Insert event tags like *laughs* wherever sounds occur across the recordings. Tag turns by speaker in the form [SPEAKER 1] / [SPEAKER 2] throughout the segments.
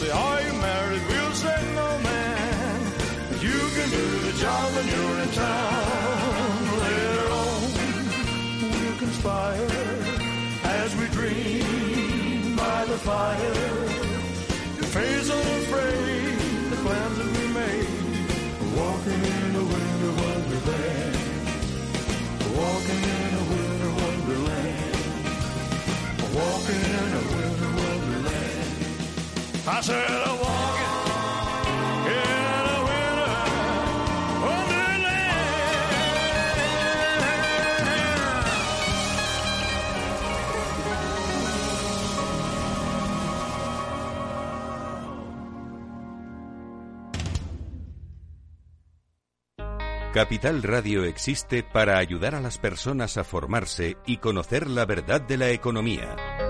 [SPEAKER 1] Say, Are you married? We'll say, No, man. You can do the job when you're in town. Later on, we'll conspire as we dream by the fire to face unafraid the plans that we made. Walking
[SPEAKER 2] Capital Radio existe para ayudar a las personas a formarse y conocer la verdad de la economía.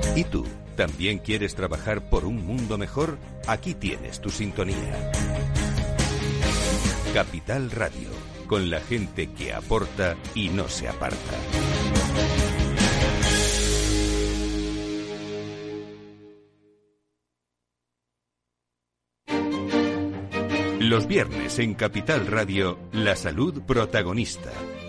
[SPEAKER 2] ¿Y tú? ¿También quieres trabajar por un mundo mejor? Aquí tienes tu sintonía. Capital Radio, con la gente que aporta y no se aparta. Los viernes en Capital Radio, la salud protagonista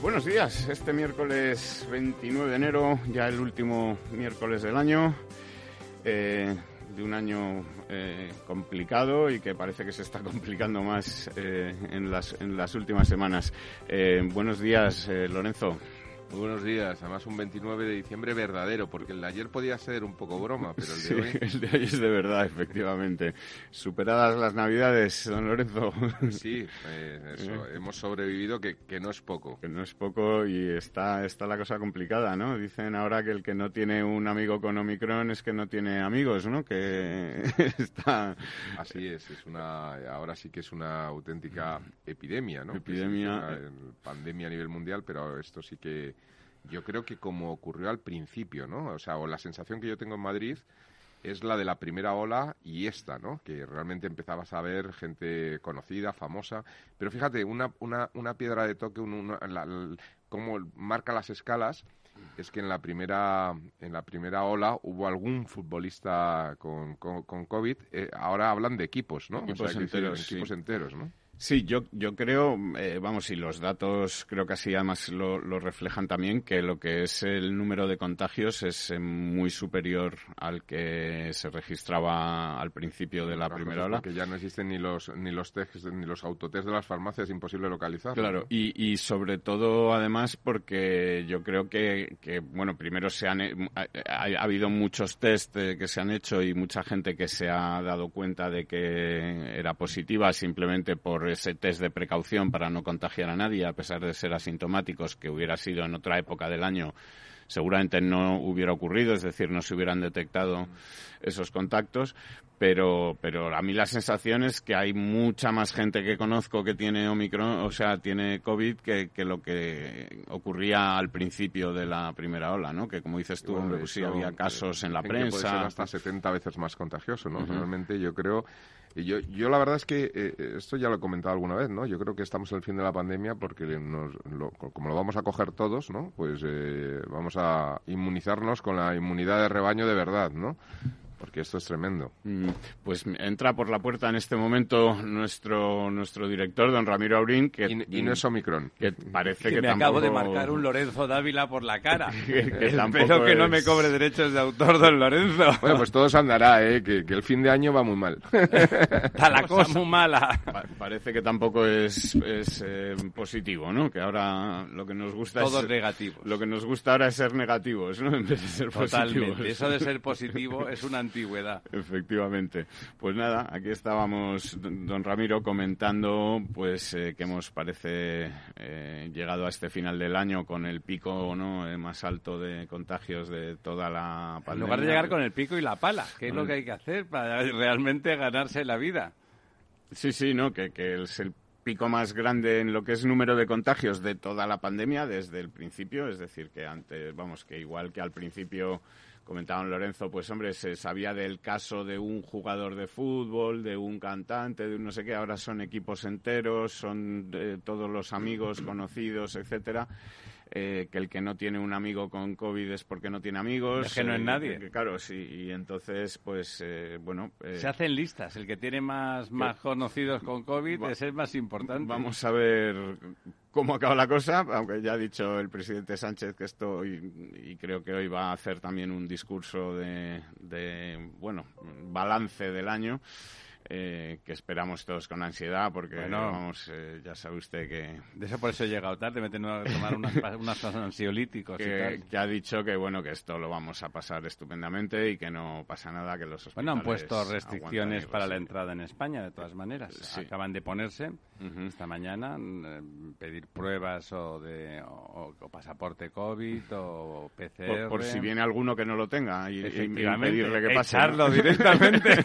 [SPEAKER 3] Buenos días. Este miércoles 29 de enero, ya el último miércoles del año, eh, de un año eh, complicado y que parece que se está *laughs* complicando más eh, en, las, en las últimas semanas. Buenos días, Lorenzo.
[SPEAKER 4] Muy buenos días. Además, un 29 de diciembre verdadero, porque el de ayer podía ser un poco broma, pero el de *laughs*
[SPEAKER 3] Sí,
[SPEAKER 4] hoy. *laughs*
[SPEAKER 3] el de hoy es de verdad, efectivamente. Superadas las Navidades, don Lorenzo.
[SPEAKER 4] Sí, eh, eso. *laughs* Hemos sobrevivido, que, que no es poco.
[SPEAKER 3] Que no es poco y está, está la cosa complicada, ¿no? Dicen ahora que el que no tiene un amigo con Omicron es que no tiene amigos, ¿no? Que está...
[SPEAKER 4] Así es, es una, ahora sí que es una auténtica epidemia, ¿no?
[SPEAKER 3] Epidemia,
[SPEAKER 4] una,
[SPEAKER 3] eh,
[SPEAKER 4] pandemia a nivel mundial, pero esto sí que yo creo que como ocurrió al principio, ¿no? O sea, o la sensación que yo tengo en Madrid es la de la primera ola y esta, ¿no? Que realmente empezabas a ver gente conocida, famosa. Pero fíjate, una, una, una piedra de toque, un, una- la- la- cómo marca las escalas, es que en la primera, en la primera ola hubo algún futbolista con, con, con COVID. eh, ahora hablan de equipos, ¿no?
[SPEAKER 3] Equipos enteros,
[SPEAKER 4] sí, equipos enteros, ¿no?
[SPEAKER 3] Sí, yo, yo creo, eh, vamos, y los datos creo que así además lo, lo reflejan también, que lo que es el número de contagios es eh, muy superior al que se registraba al principio de la
[SPEAKER 4] Otras
[SPEAKER 3] primera ola.
[SPEAKER 4] Porque ya no existen ni los, ni los test, ni los autotest de las farmacias, imposible localizar.
[SPEAKER 3] Claro, y, y sobre todo además porque yo creo que, que, bueno, primero se han, ha, ha- ha habido muchos test eh, que se han hecho y mucha gente que se ha dado cuenta de que era positiva simplemente por ese test de precaución para no contagiar a nadie, a pesar de ser asintomáticos, que hubiera sido en otra época del año seguramente no hubiera ocurrido, es decir, no se hubieran detectado esos contactos, pero, pero a mí la sensación es que hay mucha más gente que conozco que tiene Omicron, o sea, tiene COVID, que, que lo que ocurría al principio de la primera ola, ¿no? Que como dices tú,
[SPEAKER 4] Bueno,
[SPEAKER 3] pues sí, había casos en la
[SPEAKER 4] dicen que Puede ser
[SPEAKER 3] prensa.
[SPEAKER 4] hasta 70 veces más contagioso, ¿no? Realmente yo creo... Yo, yo la verdad es que eh, esto ya lo he comentado alguna vez, ¿no? Yo creo que estamos el fin de la pandemia porque nos, lo- como lo vamos a coger todos, ¿no? Pues eh, vamos a inmunizarnos con la inmunidad de rebaño de verdad, ¿no? Porque esto es tremendo.
[SPEAKER 3] Mm, pues entra por la puerta en este momento nuestro nuestro director, don Ramiro Aurín, que
[SPEAKER 4] y, no es Omicron.
[SPEAKER 3] Que parece que,
[SPEAKER 5] me
[SPEAKER 3] acabo
[SPEAKER 5] de marcar un Lorenzo Dávila por la cara.
[SPEAKER 3] que, *laughs* que
[SPEAKER 5] Espero que no me cobre derechos de autor, don Lorenzo.
[SPEAKER 4] Bueno, pues todo se andará, ¿eh? que, el fin de año va muy mal. *laughs*
[SPEAKER 5] Está la cosa muy mala.
[SPEAKER 3] parece que tampoco es, es eh, positivo, ¿no? Que ahora lo que nos gusta
[SPEAKER 5] Todos
[SPEAKER 3] es...
[SPEAKER 5] negativos.
[SPEAKER 3] Lo que nos gusta ahora es ser negativos, ¿no? En vez de ser
[SPEAKER 5] Totalmente. Eso de ser positivo es una antigüedad.
[SPEAKER 3] Efectivamente. Pues nada, aquí estábamos, don Ramiro, comentando pues eh, que hemos, parece, eh, llegado a este final del año con el pico no eh, más alto de contagios de toda la pandemia.
[SPEAKER 5] En lugar de llegar con el pico y la pala, ¿qué es lo que hay que hacer para realmente ganarse la vida?
[SPEAKER 3] Sí, sí, ¿no? Que, que es el pico más grande en lo que es número de contagios de toda la pandemia desde el principio, es decir, que antes, vamos, que igual que al principio comentaban Lorenzo, pues hombre, se sabía del caso de un jugador de fútbol, de un cantante, de un no sé qué, ahora son equipos enteros, son todos los amigos *clears throat* conocidos, etcétera. Eh, que el que no tiene un amigo con COVID es porque no tiene amigos.
[SPEAKER 5] Es que no es
[SPEAKER 3] eh,
[SPEAKER 5] nadie.
[SPEAKER 3] claro, sí, y entonces, pues, eh, bueno...
[SPEAKER 5] Se hacen listas. El que tiene más, más conocidos con COVID es el más importante.
[SPEAKER 3] Vamos a ver cómo acaba la cosa, aunque ya ha dicho el presidente Sánchez que esto, y, creo que hoy va a hacer también un discurso de, de bueno, balance del año. Eh, que esperamos todos con ansiedad porque vamos, eh, ya sabe usted que...
[SPEAKER 5] De eso por eso he llegado tarde, me he tenido que tomar unas, unas ansiolíticos
[SPEAKER 3] que,
[SPEAKER 5] y tal.
[SPEAKER 3] que ha dicho que bueno, que esto lo vamos a pasar estupendamente y que no pasa nada, que los hospitales...
[SPEAKER 5] Bueno, han puesto restricciones para la entrada en España, de todas maneras. Acaban de ponerse esta mañana, eh, pedir pruebas o de o, pasaporte COVID o PCR.
[SPEAKER 3] Por, si viene alguno que no lo tenga y, y pedirle que pase.
[SPEAKER 5] directamente. *laughs*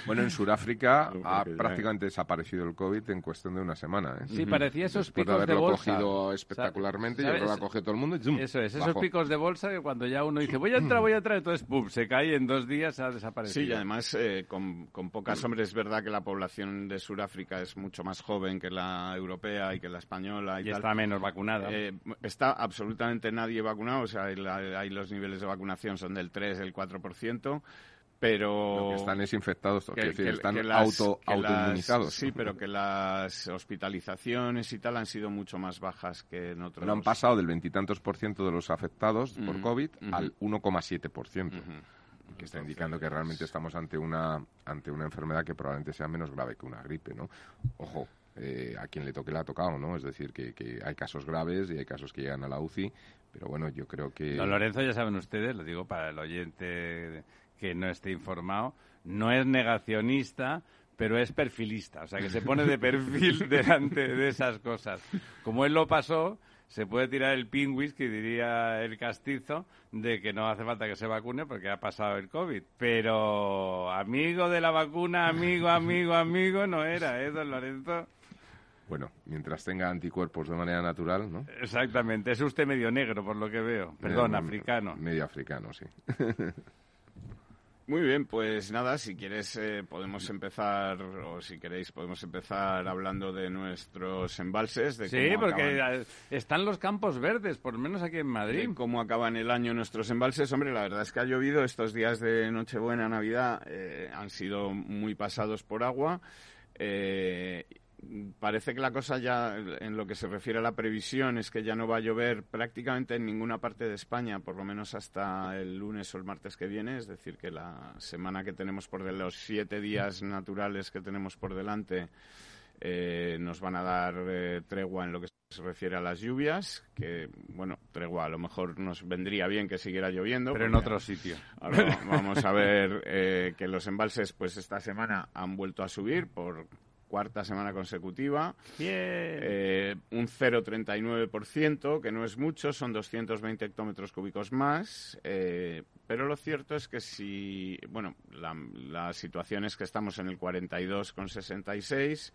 [SPEAKER 5] *laughs*
[SPEAKER 4] Bueno, en *laughs* Sudáfrica ha prácticamente desaparecido el COVID en cuestión de una semana. ¿eh?
[SPEAKER 5] Sí, parecía esos
[SPEAKER 4] Después
[SPEAKER 5] picos
[SPEAKER 4] de
[SPEAKER 5] haberlo
[SPEAKER 4] cogido espectacularmente, yo creo que lo ha cogido todo el mundo y
[SPEAKER 5] Eso es, esos picos de bolsa que cuando ya uno dice voy a entrar, voy a entrar, *laughs* entonces ¡pum! se cae y en dos días ha desaparecido.
[SPEAKER 3] Sí, y además eh, con, con pocas hombres es verdad que la población de Sudáfrica es mucho más joven que la europea y que la española. Y,
[SPEAKER 5] está menos vacunada.
[SPEAKER 3] Eh, está absolutamente nadie vacunado, o sea, hay, los niveles de vacunación son del 3, el 4% pero
[SPEAKER 4] que están es infectados, que, decir, están auto, autoinmunizados.
[SPEAKER 3] Sí, pero que las hospitalizaciones y tal han sido mucho más bajas que en otros.
[SPEAKER 4] No han pasado del veintitantos por ciento de los afectados por COVID al 1,7 por ciento, que está indicando que realmente estamos ante una ante una enfermedad que probablemente sea menos grave que una gripe, ¿no? Ojo, eh, a quien le toque le ha tocado, ¿no? Es decir, que, que, hay casos graves y hay casos que llegan a la UCI, pero bueno, yo creo que...
[SPEAKER 5] Don Lorenzo, ya saben ustedes, lo digo para el oyente que no esté informado, no es negacionista, pero es perfilista, o sea, que se pone de perfil *laughs* delante de esas cosas. Como él lo pasó, se puede tirar el pingüis, que diría el castizo, de que no hace falta que se vacune porque ha pasado el COVID. Pero amigo de la vacuna, amigo, amigo, amigo, no era, ¿eh, don Lorenzo?
[SPEAKER 4] Bueno, mientras tenga anticuerpos de manera natural, ¿no?
[SPEAKER 5] Exactamente, es usted medio negro, por lo que veo. Perdón, africano.
[SPEAKER 4] Medio africano, sí. *laughs*
[SPEAKER 3] Muy bien, pues nada, si quieres eh, podemos empezar, o si queréis podemos empezar hablando de nuestros embalses. De
[SPEAKER 5] sí, porque están los campos verdes, por lo menos aquí en Madrid.
[SPEAKER 3] De cómo acaban el año nuestros embalses. Hombre, la verdad es que ha llovido estos días de Nochebuena, Navidad, eh, han sido muy pasados por agua. Eh, parece que la cosa ya, en lo que se refiere a la previsión, es que ya no va a llover prácticamente en ninguna parte de España, por lo menos hasta el lunes o el martes que viene. Es decir, que la semana que tenemos por de los siete días naturales que tenemos por delante eh, nos van a dar eh, tregua en lo que se refiere a las lluvias, que, bueno, tregua a lo mejor nos vendría bien que siguiera lloviendo.
[SPEAKER 5] Pero en otro sitio.
[SPEAKER 3] Ahora vamos a ver eh, que los embalses, pues esta semana han vuelto a subir por cuarta semana consecutiva.
[SPEAKER 5] Eh,
[SPEAKER 3] un 0,39%, que no es mucho, son 220 hectómetros cúbicos más. Eh, pero lo cierto es que si, bueno, la, situación es que estamos en el 42,66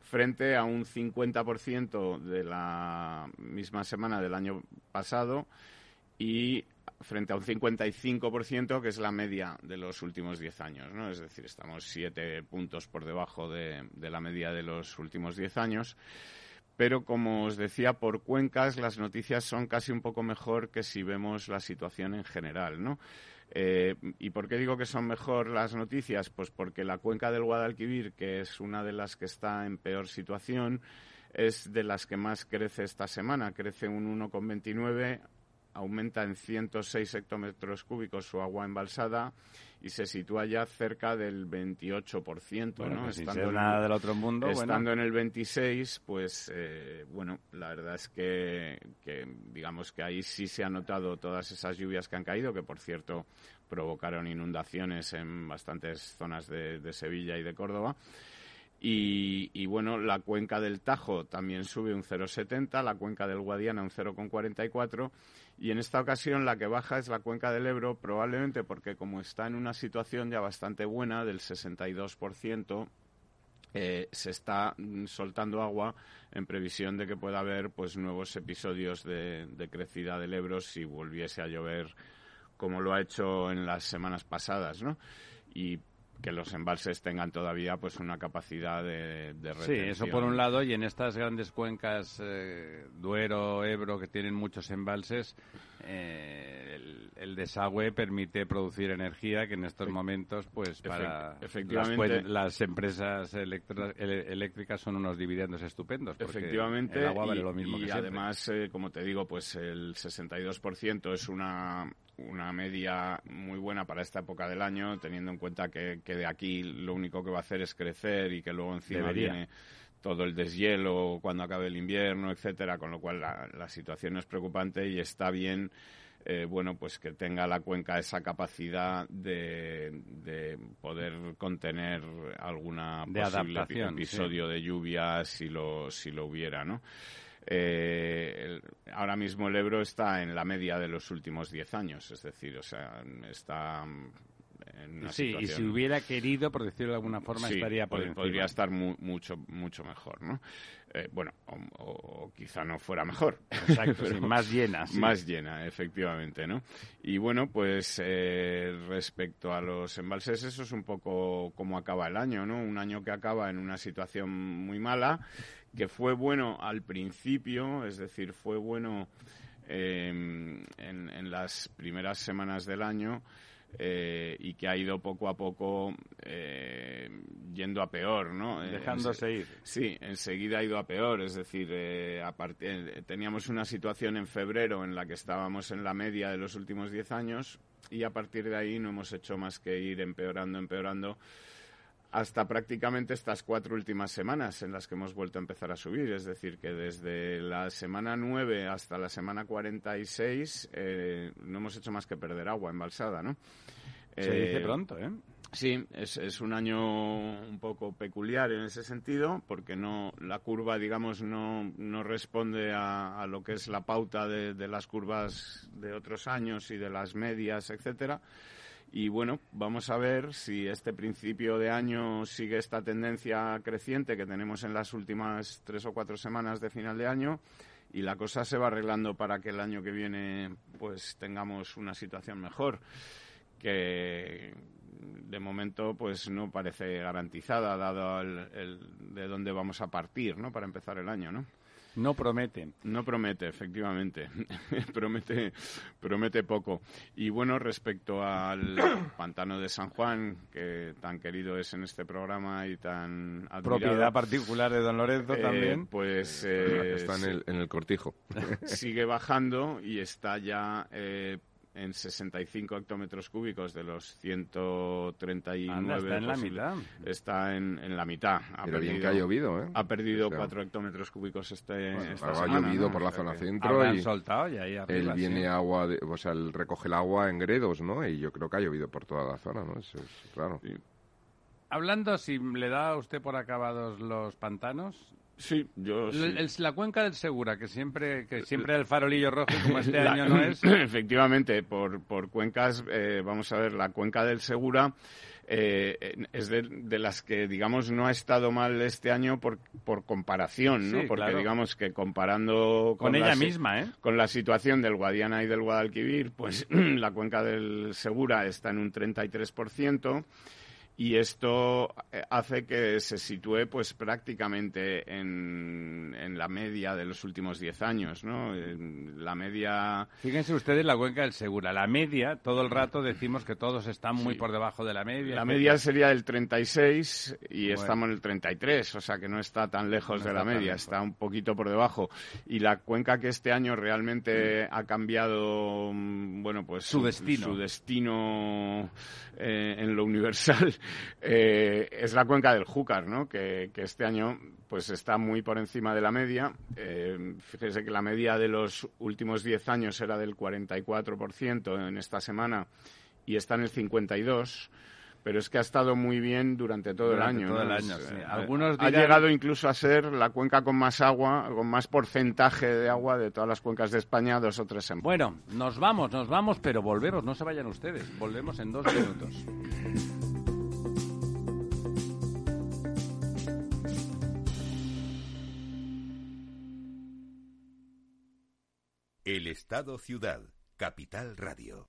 [SPEAKER 3] frente a un 50% de la misma semana del año pasado y frente a un 55%, que es la media de los últimos 10 años, ¿no? Es decir, estamos 7 puntos por debajo de, la media de los últimos 10 años. Pero, como os decía, por cuencas las noticias son casi un poco mejor que si vemos la situación en general, ¿no? Eh, ¿Y por qué digo que son mejor las noticias? Pues porque la cuenca del Guadalquivir, que es una de las que está en peor situación, es de las que más crece esta semana. Crece un 1,29, aumenta en 106 hectómetros cúbicos su agua embalsada y se sitúa ya cerca del 28%,
[SPEAKER 5] Bueno,
[SPEAKER 3] ¿no?
[SPEAKER 5] pues
[SPEAKER 3] Estando en-
[SPEAKER 5] nada del otro mundo,
[SPEAKER 3] Estando
[SPEAKER 5] bueno.
[SPEAKER 3] en el 26, pues eh, bueno, la verdad es que, que digamos que ahí sí se han notado todas esas lluvias que han caído, que por cierto provocaron inundaciones en bastantes zonas de, de Sevilla y de Córdoba. Y, y, bueno, la cuenca del Tajo también sube un 0,70, la cuenca del Guadiana un 0,44 y en esta ocasión la que baja es la cuenca del Ebro, probablemente porque como está en una situación ya bastante buena del 62%, eh, se está mm, soltando agua en previsión de que pueda haber pues nuevos episodios de, de crecida del Ebro si volviese a llover como lo ha hecho en las semanas pasadas, ¿no? Y que los embalses tengan todavía pues una capacidad de, de
[SPEAKER 5] Sí,
[SPEAKER 3] retención.
[SPEAKER 5] eso por un lado, y en estas grandes cuencas, eh, Duero, Ebro, que tienen muchos embalses, eh, el, el desagüe permite producir energía que en estos momentos, pues para
[SPEAKER 3] efectivamente.
[SPEAKER 5] las, las empresas eléctricas son unos dividendos estupendos. porque
[SPEAKER 3] Efectivamente,
[SPEAKER 5] el agua vale
[SPEAKER 3] y,
[SPEAKER 5] lo mismo
[SPEAKER 3] y
[SPEAKER 5] que
[SPEAKER 3] además, eh, como te digo, pues el 62% es una, una media muy buena para esta época del año, teniendo en cuenta que, que de aquí lo único que va a hacer es crecer y que luego encima
[SPEAKER 5] Debería.
[SPEAKER 3] viene todo el deshielo cuando acabe el invierno, etcétera, con lo cual la, la situación es preocupante y está bien eh, bueno, pues que tenga la cuenca esa capacidad de, de poder contener alguna
[SPEAKER 5] De
[SPEAKER 3] posible episodio de lluvia si lo, si lo hubiera, ¿no? Eh, el- ahora mismo el Ebro está en la media de los últimos 10 años, es decir, o sea, está en una
[SPEAKER 5] Sí, y
[SPEAKER 3] situación...
[SPEAKER 5] si hubiera querido, por decirlo de alguna forma,
[SPEAKER 3] Sí,
[SPEAKER 5] estaría por
[SPEAKER 3] pod- podría estar mu- mucho mucho mejor, ¿no? Eh, bueno, o, o- o quizá no fuera mejor. *laughs*
[SPEAKER 5] Exacto, sí, más llena, sí.
[SPEAKER 3] Más llena, efectivamente, ¿no? Y bueno, pues eh, respecto a los embalses, eso es un poco como acaba el año, ¿no? Un año que acaba en una situación muy mala, que fue bueno al principio, es decir, fue bueno eh, en, en las primeras semanas del año, eh, y que ha ido poco a poco eh, yendo a peor, ¿no? Eh,
[SPEAKER 5] Dejándose ir.
[SPEAKER 3] Sí, enseguida ha ido a peor, es decir, eh, a eh, teníamos una situación en febrero en la que estábamos en la media de los últimos 10 años y a partir de ahí no hemos hecho más que ir empeorando, empeorando hasta prácticamente estas cuatro últimas semanas en las que hemos vuelto a empezar a subir. Es decir, que desde la semana 9 hasta la semana 46 eh, no hemos hecho más que perder agua embalsada, ¿no?
[SPEAKER 5] Se
[SPEAKER 3] Eh,
[SPEAKER 5] dice pronto, ¿eh?
[SPEAKER 3] Sí, es, es un año un poco peculiar en ese sentido, porque no la curva, digamos, no, no responde a, a lo que es la pauta de, de las curvas de otros años y de las medias, etcétera. Y bueno, vamos a ver si este principio de año sigue esta tendencia creciente que tenemos en las últimas tres o cuatro semanas de final de año y la cosa se va arreglando para que el año que viene pues tengamos una situación mejor que de momento pues no parece garantizada dado el, el- de dónde vamos a partir no para empezar el año no
[SPEAKER 5] No promete.
[SPEAKER 3] no promete, efectivamente. *laughs* promete, promete poco. Y bueno, respecto al *coughs* pantano de San Juan, que tan querido es en este programa y tan admirado,
[SPEAKER 5] Propiedad particular de don Lorenzo
[SPEAKER 3] eh,
[SPEAKER 5] también.
[SPEAKER 3] Pues eh,
[SPEAKER 4] Está en
[SPEAKER 3] sí,
[SPEAKER 4] el, en el cortijo. *laughs*
[SPEAKER 3] sigue bajando y está ya eh, en 65 hectómetros cúbicos de los 139
[SPEAKER 5] Anda, está en la mitad.
[SPEAKER 3] Está en, en la mitad. Ha
[SPEAKER 4] Pero bien
[SPEAKER 3] perdido-
[SPEAKER 4] que ha llovido, ¿eh?
[SPEAKER 3] Ha perdido
[SPEAKER 4] O sea,
[SPEAKER 3] 4 hectómetros cúbicos este, esta
[SPEAKER 4] ha
[SPEAKER 3] semana,
[SPEAKER 4] llovido
[SPEAKER 3] ¿no?
[SPEAKER 4] por
[SPEAKER 3] O
[SPEAKER 4] la
[SPEAKER 3] sea
[SPEAKER 4] zona centro y
[SPEAKER 5] soltado y ahí
[SPEAKER 4] él
[SPEAKER 5] arriba.
[SPEAKER 4] viene
[SPEAKER 5] sí.
[SPEAKER 4] agua, de- o sea, él recoge el agua en gredos, ¿no? Y yo creo que ha llovido por toda la zona, ¿no? Eso es claro.
[SPEAKER 3] Sí.
[SPEAKER 5] Hablando, si le da a usted por acabados los pantanos,
[SPEAKER 3] Sí, yo sí.
[SPEAKER 5] la cuenca del Segura, que siempre que siempre el farolillo rojo, como este *laughs*
[SPEAKER 3] La-
[SPEAKER 5] año no es, *laughs*
[SPEAKER 3] Efectivamente, por, por cuencas, eh, vamos a ver, la cuenca del Segura eh, es de, de las que, digamos, no ha estado mal este año por, por comparación, ¿no?
[SPEAKER 5] Sí,
[SPEAKER 3] Porque
[SPEAKER 5] claro.
[SPEAKER 3] digamos que comparando
[SPEAKER 5] con,
[SPEAKER 3] la
[SPEAKER 5] ella misma, ¿eh?
[SPEAKER 3] con la situación del Guadiana y del Guadalquivir, pues *clears throat* la cuenca del Segura está en un 33% y esto eh, hace que se sitúe pues prácticamente en, en la media de los últimos 10 años, ¿no? la media...
[SPEAKER 5] Fíjense ustedes la cuenca del Segura. La media, todo el rato decimos que todos están muy por debajo de la media.
[SPEAKER 3] La media sería el 36 y estamos en el 33, o sea que no está tan lejos de la media, está un poquito por debajo. Y la cuenca que este año realmente ha cambiado, mm, bueno, pues
[SPEAKER 5] su destino,
[SPEAKER 3] su destino eh, en lo universal eh, es la cuenca del Júcar, ¿no? Que, este año pues está muy por encima de la media. Eh, fíjese que la media de los últimos 10 años era del 44% en esta semana y está en el 52% pero es que ha estado muy bien durante todo el año.
[SPEAKER 5] Todo el año Algunos
[SPEAKER 3] Ha llegado incluso a ser la cuenca con más agua, con más porcentaje de agua de todas las cuencas de España, dos o tres semanas.
[SPEAKER 5] Bueno, nos vamos, nos vamos, pero volvemos, no se vayan ustedes. Volvemos en dos minutos.
[SPEAKER 2] Estado Ciudad, Capital Radio.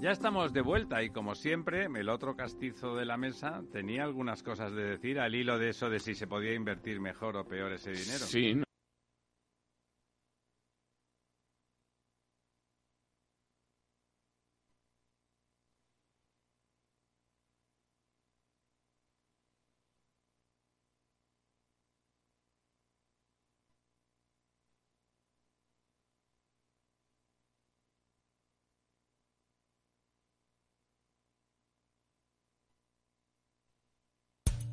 [SPEAKER 5] Ya estamos de vuelta y como siempre, el otro castizo de la mesa tenía algunas cosas de decir al hilo de eso de si se podía invertir mejor o peor ese dinero.
[SPEAKER 3] Sí,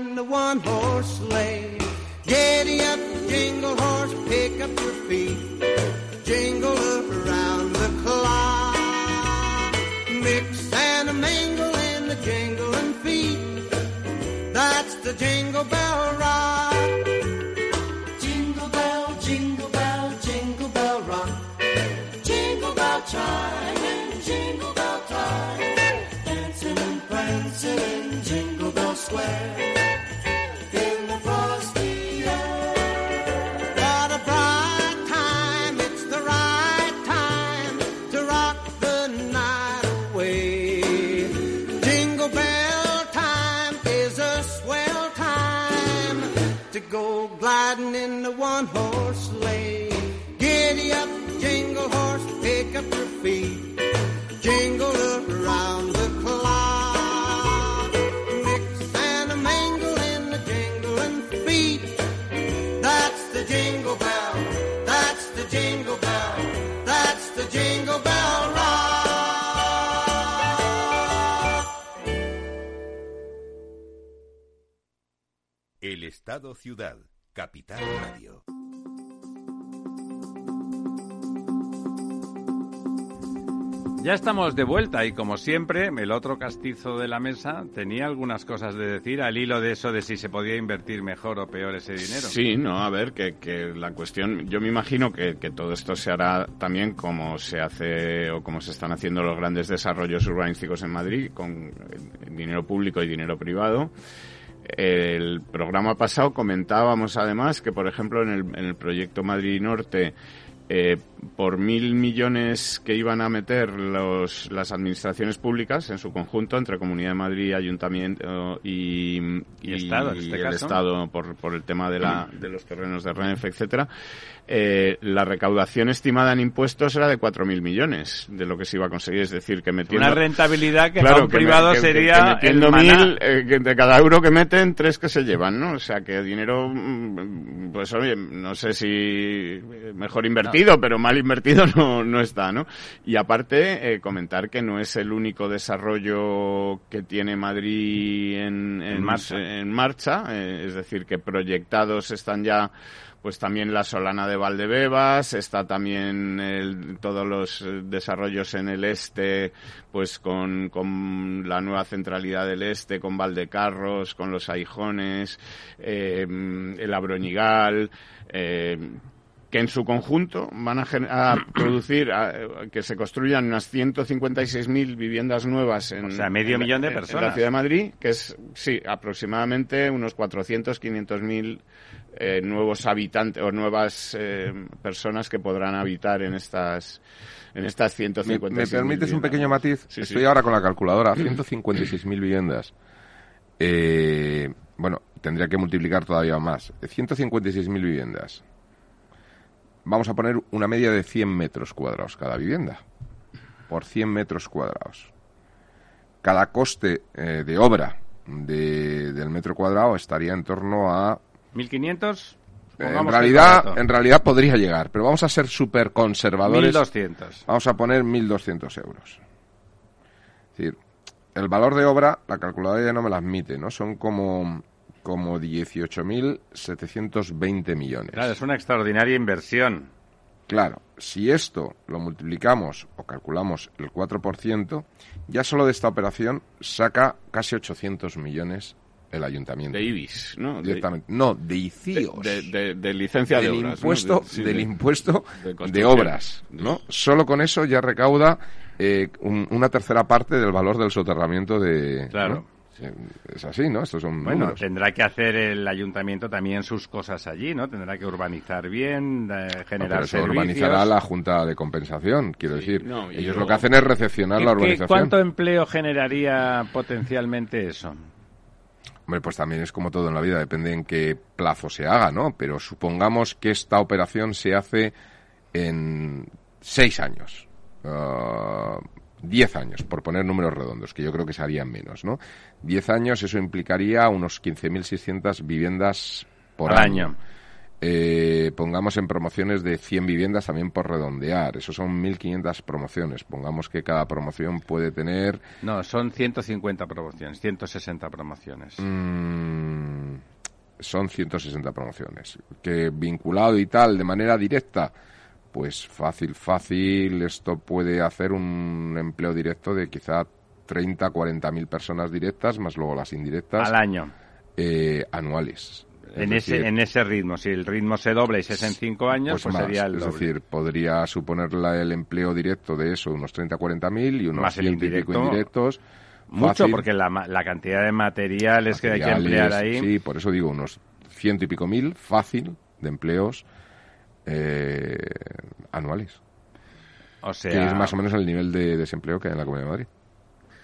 [SPEAKER 6] In the one horse sleigh. Giddy up, jingle horse, pick up your feet. Jingle around the clock. Mix and a mingle in the jingling feet. That's the jingle bell rock. Jingle bell, jingle bell, jingle bell rock. Jingle bell chime jingle bell time. Dancing and prancing in jingle in
[SPEAKER 2] Estado Ciudad, Capital Radio.
[SPEAKER 5] Ya estamos de vuelta y como siempre, el otro castizo de la mesa tenía algunas cosas de decir al hilo de eso de si se podía invertir mejor o peor ese dinero.
[SPEAKER 3] Sí, no, a ver, que, que la cuestión, yo me imagino que, que todo esto se hará también como se hace o como se están haciendo los grandes desarrollos urbanísticos en Madrid, con eh, dinero público y dinero privado. El programa pasado comentábamos además que, por ejemplo, en el, en el proyecto Madrid Norte, eh, por mil millones que iban a meter los, las administraciones públicas en su conjunto, entre Comunidad de Madrid, Ayuntamiento y,
[SPEAKER 5] Y Estado, en este caso.
[SPEAKER 3] Estado por, por el tema de, la, de los terrenos de Renfe, etcétera, eh, la recaudación estimada en impuestos era de 4.000 millones de lo que se iba a conseguir. Es decir, que metiendo...
[SPEAKER 5] Una rentabilidad que
[SPEAKER 3] Claro,
[SPEAKER 5] para un
[SPEAKER 3] que
[SPEAKER 5] privado
[SPEAKER 3] que-
[SPEAKER 5] sería
[SPEAKER 3] que
[SPEAKER 5] el
[SPEAKER 3] mil, eh, de cada euro que meten, tres que se llevan, ¿no? O sea, que dinero, mm, pues oye, no sé si mejor invertido, pero mal invertido no, no está, ¿no? Y aparte, eh, comentar que no es el único desarrollo que tiene Madrid en,
[SPEAKER 5] En marcha.
[SPEAKER 3] en marcha, eh, es decir, que proyectados están ya pues también la Solana de Valdebebas, está también el- todos los eh, desarrollos en el este, pues con, con la nueva centralidad del este, con Valdecarros, con los Aijones, eh, el Abroñigal, eh, que en su conjunto van a, a *clears throat* producir, a- que se construyan unas 156.000 viviendas nuevas en,
[SPEAKER 5] O sea, medio
[SPEAKER 3] en
[SPEAKER 5] millón de
[SPEAKER 3] en- En
[SPEAKER 5] personas.
[SPEAKER 3] la ciudad de Madrid, que es, sí, aproximadamente unos 400, 500.000 eh, nuevos habitantes o nuevas eh, personas que podrán habitar en estas en estas
[SPEAKER 4] ¿Me,
[SPEAKER 3] 156.000
[SPEAKER 4] me permites un pequeño matiz?
[SPEAKER 3] Sí,
[SPEAKER 4] Estoy
[SPEAKER 3] sí.
[SPEAKER 4] ahora con la calculadora. 156.000 viviendas. Eh, bueno, tendría que multiplicar todavía más. 156.000 viviendas. Vamos a poner una media de 100 metros cuadrados cada vivienda. Por 100 metros cuadrados. Cada coste eh, de obra de- del metro cuadrado estaría en torno a
[SPEAKER 5] 1500.
[SPEAKER 4] en
[SPEAKER 5] supongamos que
[SPEAKER 4] realidad, en realidad podría llegar, pero vamos a ser súper conservadores.
[SPEAKER 5] 1200.
[SPEAKER 4] Vamos a poner 1.200 euros. Es decir, el valor de obra, la calculadora ya no me la admite, ¿no? Son como, como 18.720 millones.
[SPEAKER 5] Claro, es una extraordinaria inversión.
[SPEAKER 4] Claro, si esto lo multiplicamos o calculamos el 4%, ya solo de esta operación saca casi 800 millones el ayuntamiento.
[SPEAKER 3] de IBIS, ¿no? De-
[SPEAKER 4] Directamente. No, de ICIOS.
[SPEAKER 3] de, de- de licencia
[SPEAKER 4] del
[SPEAKER 3] de obras,
[SPEAKER 4] impuesto,
[SPEAKER 3] sí,
[SPEAKER 4] del
[SPEAKER 3] de-
[SPEAKER 4] impuesto
[SPEAKER 3] de
[SPEAKER 4] obras, ¿no? Solo con eso ya recauda eh, un- una tercera parte del valor del soterramiento de...
[SPEAKER 5] Claro.
[SPEAKER 4] ¿no? Eh, es así, ¿no? Estos son
[SPEAKER 5] bueno, tendrá que hacer el ayuntamiento también sus cosas allí, ¿no? Tendrá que urbanizar bien, generar
[SPEAKER 4] no, pero eso
[SPEAKER 5] servicios.
[SPEAKER 4] urbanizará la Junta de Compensación, quiero decir. Ellos lo que hacen es recepcionar la urbanización.
[SPEAKER 5] ¿Cuánto empleo generaría potencialmente eso?
[SPEAKER 4] Hombre, pues también es como todo en la vida, depende en qué plazo se haga, ¿no? Pero supongamos que esta operación se hace en seis años. Uh, 10 años, por poner números redondos, que yo creo que serían menos, ¿no? 10 años, eso implicaría unos 15.600 viviendas por año. Eh, pongamos en promociones de 100 viviendas también por redondear. Eso son 1.500 promociones. Pongamos que cada promoción puede tener...
[SPEAKER 5] No, son 150 promociones, 160 promociones.
[SPEAKER 4] Mm, son 160 promociones. Que vinculado y tal, de manera directa pues fácil, fácil, esto puede hacer un empleo directo de quizá 30, 40 mil personas directas, más luego las indirectas,
[SPEAKER 5] Al año.
[SPEAKER 4] eh, anuales. Es
[SPEAKER 5] En ese, en ese ritmo. Si el ritmo se dobla y se es en cinco años, pues,
[SPEAKER 4] más.
[SPEAKER 5] sería el
[SPEAKER 4] es decir, podría suponer la- el empleo directo de eso, unos 30, 40 mil y unos
[SPEAKER 5] Más el
[SPEAKER 4] y pico
[SPEAKER 5] indirecto.
[SPEAKER 4] indirectos.
[SPEAKER 5] Mucho,
[SPEAKER 4] Fácil.
[SPEAKER 5] porque la, la cantidad de materiales, que hay que
[SPEAKER 4] materiales,
[SPEAKER 5] emplear ahí.
[SPEAKER 4] Sí, por eso digo unos ciento y pico mil fácil de empleos eh, anuales.
[SPEAKER 5] O sea,
[SPEAKER 4] que es más o menos el nivel de desempleo que hay en la Comunidad de Madrid.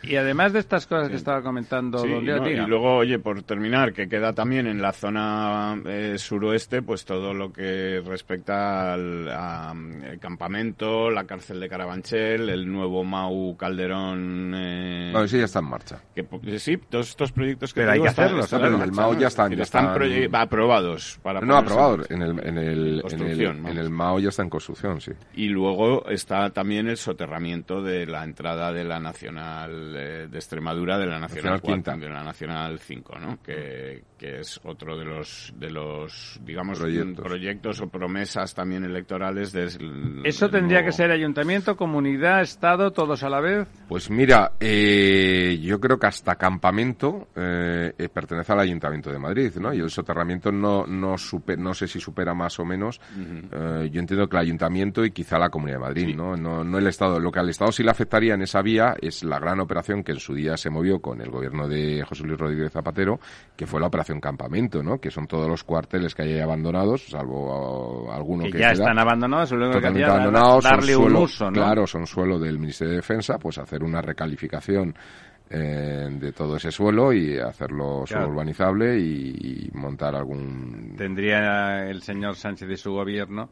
[SPEAKER 5] Y además de estas cosas que estaba comentando
[SPEAKER 3] Sí,
[SPEAKER 5] don
[SPEAKER 3] y, no, luego, oye, por terminar, que queda también en la zona eh, suroeste, pues todo lo que respecta al a, el campamento, la cárcel de Carabanchel, el nuevo Mau Calderón. eh,
[SPEAKER 4] No, ese ya está en marcha.
[SPEAKER 3] que, eh, sí, todos estos proyectos que
[SPEAKER 5] Pero
[SPEAKER 3] te
[SPEAKER 5] hay
[SPEAKER 3] digo
[SPEAKER 5] que
[SPEAKER 3] están-
[SPEAKER 5] hacerlos,
[SPEAKER 4] pero
[SPEAKER 3] en
[SPEAKER 4] el
[SPEAKER 3] ¿no?
[SPEAKER 4] ya están- ya
[SPEAKER 3] están aprobados. Para
[SPEAKER 4] No,
[SPEAKER 3] ponerse en
[SPEAKER 4] el, en, el, en, el, en el Mao ya está en construcción, sí.
[SPEAKER 3] Y luego está también el soterramiento de la entrada de la Nacional de Extremadura, de la Nacional,
[SPEAKER 4] Nacional
[SPEAKER 3] 4,
[SPEAKER 4] Quinta.
[SPEAKER 3] de la Nacional 5, ¿no? Que, que es otro de los, de los digamos,
[SPEAKER 4] Proyectos.
[SPEAKER 3] proyectos, o promesas también electorales. De,
[SPEAKER 5] Eso tendría que ser ayuntamiento, comunidad, estado, todos a la vez.
[SPEAKER 4] Pues mira, eh, yo creo que hasta campamento eh, eh, pertenece al Ayuntamiento de Madrid, ¿no? Y el soterramiento no no, supe- no sé si supera más o menos. Eh, yo entiendo que el Ayuntamiento y quizá la Comunidad de Madrid, ¿no? ¿no? No el Estado. Lo que al Estado sí le afectaría en esa vía es la gran operación que en su día se movió con el gobierno de José Luis Rodríguez Zapatero, que fue la operación Campamento, ¿no? Que son todos los cuarteles que hay abandonados, salvo uh, alguno
[SPEAKER 5] Que
[SPEAKER 4] que,
[SPEAKER 5] ya
[SPEAKER 4] queda
[SPEAKER 5] están abandonados, que
[SPEAKER 4] abandonados,
[SPEAKER 5] darle un
[SPEAKER 4] suelo-
[SPEAKER 5] uso, ¿no?
[SPEAKER 4] Claro, son suelo del Ministerio de Defensa, pues hacer una recalificación eh, de todo ese suelo y hacerlo suelo
[SPEAKER 5] Claro.
[SPEAKER 4] urbanizable y, y montar algún...
[SPEAKER 5] Tendría el señor Sánchez y su gobierno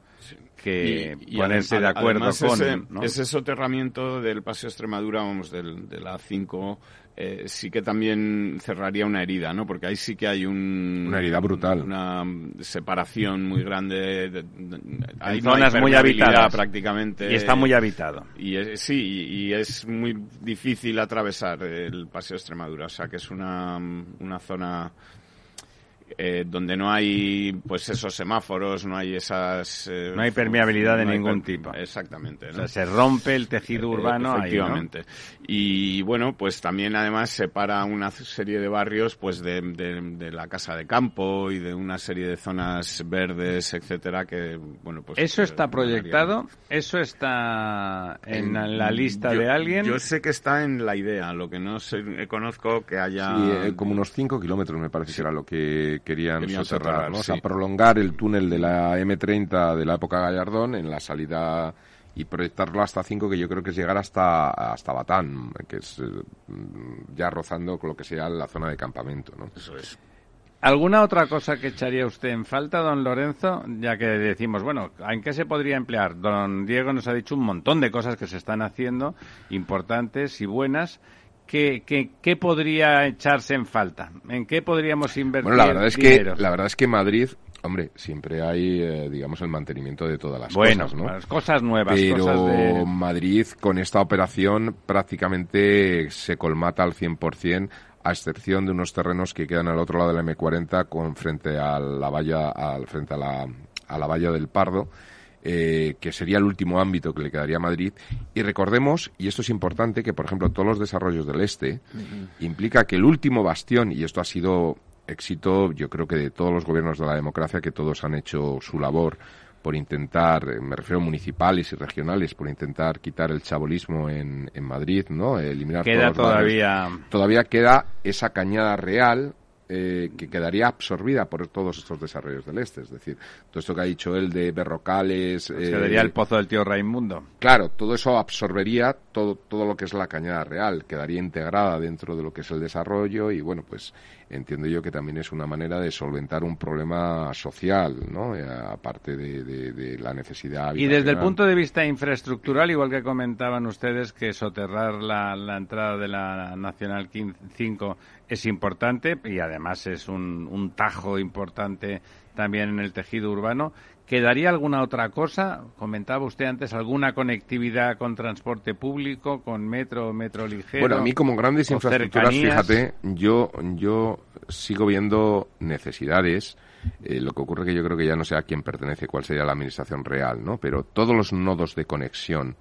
[SPEAKER 5] que
[SPEAKER 3] Y- y
[SPEAKER 5] ponerse de acuerdo con...
[SPEAKER 3] ese,
[SPEAKER 5] ¿no?
[SPEAKER 3] ese soterramiento del Paseo Extremadura, vamos, del, de la 5, eh, sí que también cerraría una herida, ¿no? Porque ahí sí que hay un...
[SPEAKER 4] Una herida brutal.
[SPEAKER 3] Una separación muy grande. de- de- de- ahí
[SPEAKER 5] En
[SPEAKER 3] no hay
[SPEAKER 5] zonas muy habitadas.
[SPEAKER 3] prácticamente.
[SPEAKER 5] Y está muy habitado.
[SPEAKER 3] Y es- sí, y, y es muy difícil atravesar el Paseo Extremadura. O sea, que es una, una zona eh, donde no hay, pues, esos semáforos, no hay esas... eh,
[SPEAKER 5] No hay permeabilidad de
[SPEAKER 3] no
[SPEAKER 5] ningún
[SPEAKER 3] per-
[SPEAKER 5] tipo.
[SPEAKER 3] Exactamente.
[SPEAKER 5] O
[SPEAKER 3] ¿no?
[SPEAKER 5] sea, se rompe el tejido
[SPEAKER 3] Eh,
[SPEAKER 5] urbano ahí, ¿no?
[SPEAKER 3] efectivamente. Y bueno, pues también además separa una serie de barrios pues de, de- de la casa de campo y de una serie de zonas verdes, etcétera, que bueno, pues
[SPEAKER 5] ¿Eso
[SPEAKER 3] eh,
[SPEAKER 5] está proyectado? ¿Eso está en la lista
[SPEAKER 3] Yo-
[SPEAKER 5] de alguien?
[SPEAKER 3] Yo sé que está en la idea, lo que no sé, conozco que haya
[SPEAKER 4] Sí, eh, como unos 5 kilómetros me parece que era lo que querían,
[SPEAKER 3] Querían
[SPEAKER 4] soterrar,
[SPEAKER 3] soterrar,
[SPEAKER 4] ¿no? O sea,
[SPEAKER 3] sí.
[SPEAKER 4] prolongar el túnel de la M30 de la época Gallardón en la salida y proyectarlo hasta 5 que yo creo que es llegar hasta hasta Batán, que es eh, ya rozando con lo que sea la zona de campamento, ¿no?
[SPEAKER 3] Eso es.
[SPEAKER 5] ¿Alguna otra cosa que echaría usted en falta, don Lorenzo? Ya que decimos, bueno, ¿en qué se podría emplear? Don Diego nos ha dicho un montón de cosas que se están haciendo, importantes y buenas. ¿Qué, qué, qué podría echarse en falta? ¿En qué podríamos invertir
[SPEAKER 4] Bueno, la verdad es
[SPEAKER 5] dinero?
[SPEAKER 4] que la verdad es que Madrid, hombre, siempre hay eh, digamos el mantenimiento de todas las
[SPEAKER 5] bueno,
[SPEAKER 4] cosas, ¿no?
[SPEAKER 5] las cosas nuevas,
[SPEAKER 4] Pero
[SPEAKER 5] cosas de...
[SPEAKER 4] Madrid con esta operación prácticamente se colmata al 100%, a excepción de unos terrenos que quedan al otro lado de la M40 con frente a la valla al frente a la, a la valla del Pardo. Eh, que sería el último ámbito que le quedaría a Madrid. Y recordemos, y esto es importante, que por ejemplo todos los desarrollos del este implica que el último bastión, y esto ha sido éxito, yo creo que de todos los gobiernos de la democracia, que todos han hecho su labor por intentar, eh, me refiero a municipales y regionales, por intentar quitar el chabolismo en, en Madrid, ¿no? Eliminar
[SPEAKER 5] Queda
[SPEAKER 4] todos los barrios.
[SPEAKER 5] todavía...
[SPEAKER 4] Todavía queda esa cañada real eh, que quedaría absorbida por todos estos desarrollos del este. Es decir, todo esto que ha dicho él de Berrocales... eh,
[SPEAKER 5] Quedaría el pozo del tío Raimundo.
[SPEAKER 4] Claro, todo eso absorbería todo, todo lo que es la cañada real, quedaría integrada dentro de lo que es el desarrollo y bueno, pues entiendo yo que también es una manera de solventar un problema social, ¿no? Eh, aparte de, de- de la necesidad.
[SPEAKER 5] Y desde el punto de vista infraestructural, igual que comentaban ustedes que soterrar la, la entrada de la Nacional 5 es importante y además es un, un tajo importante también en el tejido urbano. ¿Quedaría alguna otra cosa? Comentaba usted antes alguna conectividad con transporte público, con metro, metro ligero.
[SPEAKER 4] Bueno, a mí como grandes infraestructuras,
[SPEAKER 5] cercanías.
[SPEAKER 4] fíjate, yo, yo sigo viendo necesidades. eh, lo que ocurre que yo creo que ya no sé a quién pertenece, cuál sería la administración real, ¿no? Pero todos los nodos de conexión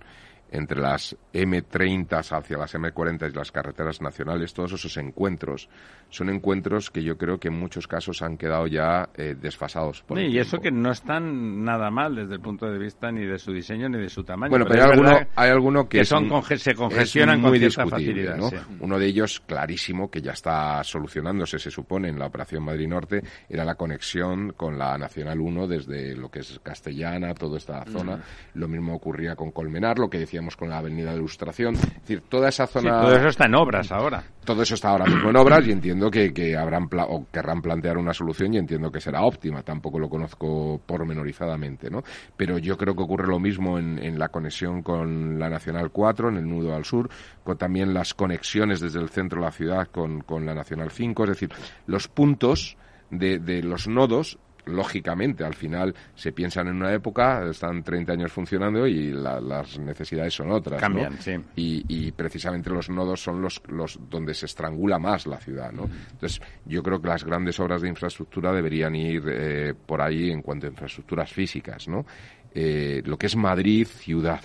[SPEAKER 4] entre las M30 hacia las M40 y las carreteras nacionales, todos esos encuentros son encuentros que yo creo que en muchos casos han quedado ya eh, desfasados. Por
[SPEAKER 5] Sí, y eso que no están nada mal desde el punto de vista ni de su diseño ni de su tamaño.
[SPEAKER 4] Bueno, pero, hay, alguno, hay alguno que,
[SPEAKER 5] son se
[SPEAKER 4] es
[SPEAKER 5] congestionan
[SPEAKER 4] muy
[SPEAKER 5] con cierta facilidad.
[SPEAKER 4] ¿no?
[SPEAKER 5] sí.
[SPEAKER 4] Uno de ellos, clarísimo, que ya está solucionándose, se supone, en la Operación Madrid Norte, era la conexión con la Nacional 1 desde lo que es Castellana, toda esta zona. Lo mismo ocurría con Colmenar, lo que decía decíamos con la Avenida de Ilustración. Es decir, toda esa
[SPEAKER 5] Sí,
[SPEAKER 4] zona...
[SPEAKER 5] todo eso está en obras ahora.
[SPEAKER 4] todo eso está ahora mismo en obras y entiendo que, que habrán pla- o querrán plantear una solución y entiendo que será óptima. Tampoco lo conozco pormenorizadamente, ¿no? Pero yo creo que ocurre lo mismo en, en la conexión con la Nacional 4, en el nudo al sur, con también las conexiones desde el centro de la ciudad con, con la Nacional 5. Es decir, los puntos de, de los nodos lógicamente, al final se piensan en una época, están 30 años funcionando y la- las necesidades son otras. ¿no?
[SPEAKER 5] Cambian, sí.
[SPEAKER 4] y, y precisamente los nodos son los, los donde se estrangula más la ciudad, ¿no? Entonces, yo creo que las grandes obras de infraestructura deberían ir eh, por ahí en cuanto a infraestructuras físicas, ¿no? Eh, lo que es Madrid, ciudad.